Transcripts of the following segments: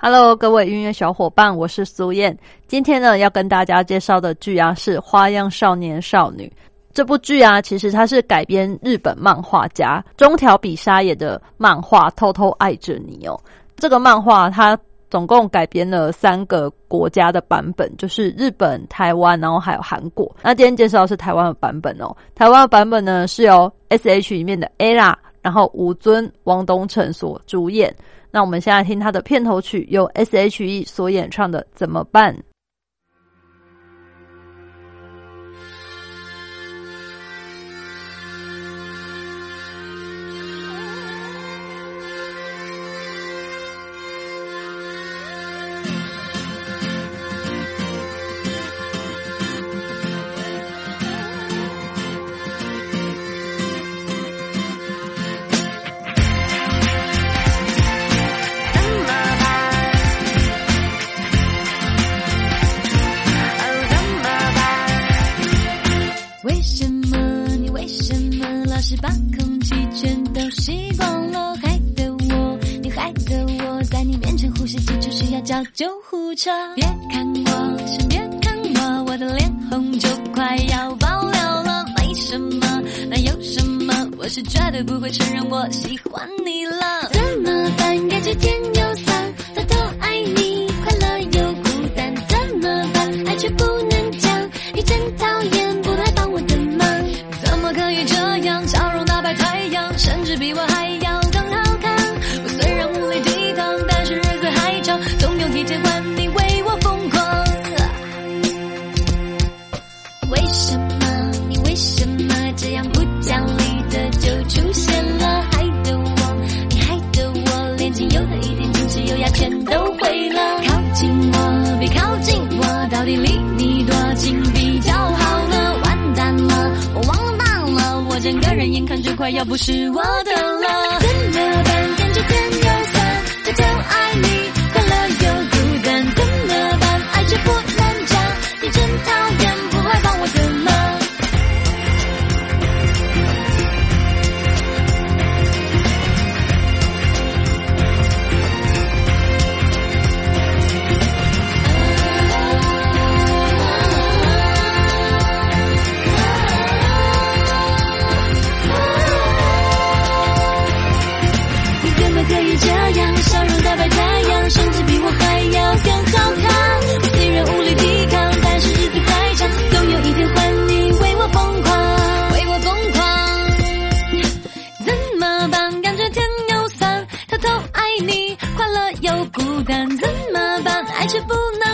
Hello，各位音乐小伙伴，我是苏燕。今天呢，要跟大家介绍的剧啊是《花样少年少女》这部剧啊，其实它是改编日本漫画家中条比沙野的漫画《偷偷爱着你》哦。这个漫画它总共改编了三个国家的版本，就是日本、台湾，然后还有韩国。那今天介绍是台湾的版本哦。台湾的版本呢是由 S.H 里面的 ella，然后吴尊、王东城所主演。那我们现在听他的片头曲，由 S.H.E 所演唱的《怎么办》。是把空气全都吸光了害得我你害得我在你面前呼吸急促需要叫救护车别看我先别看我我的脸红就快要爆料了。没什么？哪有什么？我是绝对不会承认我喜欢你人眼看就快要不是我的了，怎么办？感觉甜又酸，偷偷爱你，爱却不能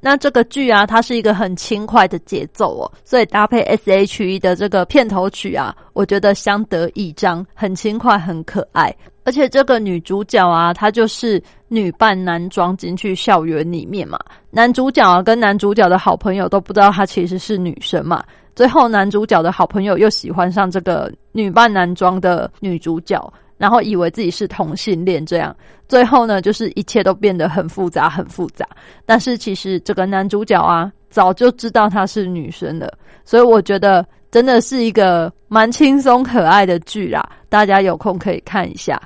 那这个剧啊，它是一个很轻快的节奏哦，所以搭配 S.H.E 的这个片头曲啊，我觉得相得益彰，很轻快，很可爱。而且这个女主角啊，她就是女扮男装进去校园里面嘛，男主角啊跟男主角的好朋友都不知道她其实是女生嘛。最后男主角的好朋友又喜欢上这个女扮男装的女主角，然后以为自己是同性恋，这样最后呢，就是一切都变得很复杂，很复杂。但是其实这个男主角啊，早就知道她是女生了，所以我觉得真的是一个蛮轻松可爱的剧啦，大家有空可以看一下。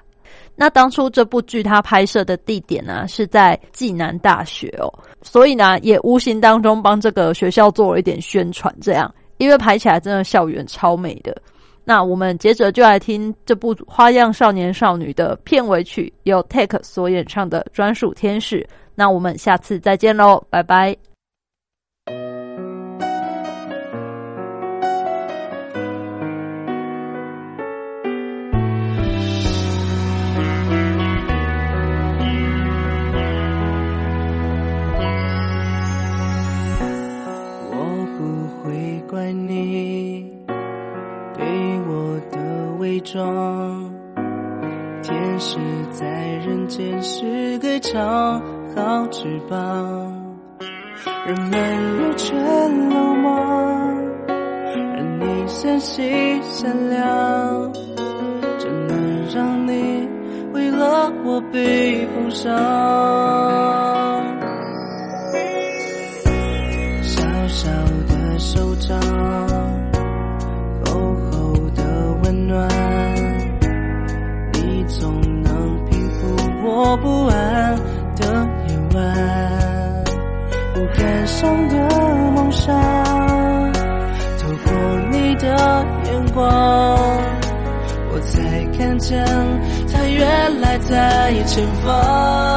那当初这部剧它拍摄的地点呢，是在暨南大学哦，所以呢，也无形当中帮这个学校做了一点宣传，这样，因为拍起来真的校园超美的。那我们接着就来听这部《花样少年少女》的片尾曲，由 Take 所演唱的专属天使。那我们下次再见喽，拜拜。装，天使在人间是个长好翅膀，人们若全落寞，而你纤细善良，怎能让你为了我被碰伤？不安的夜晚。不敢想的梦想，透过你的眼光，我才看见它原来在前方。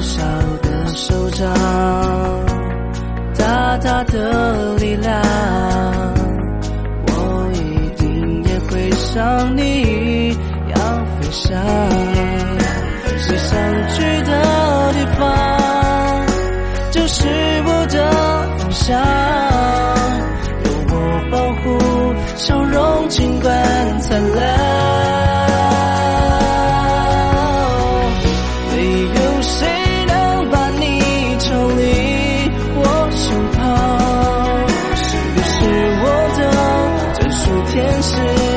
小小的手掌，大大的力量，我一定也会像你一样飞翔。你想去的地方，就是我的方向。有我保护，笑容尽管灿烂。坚持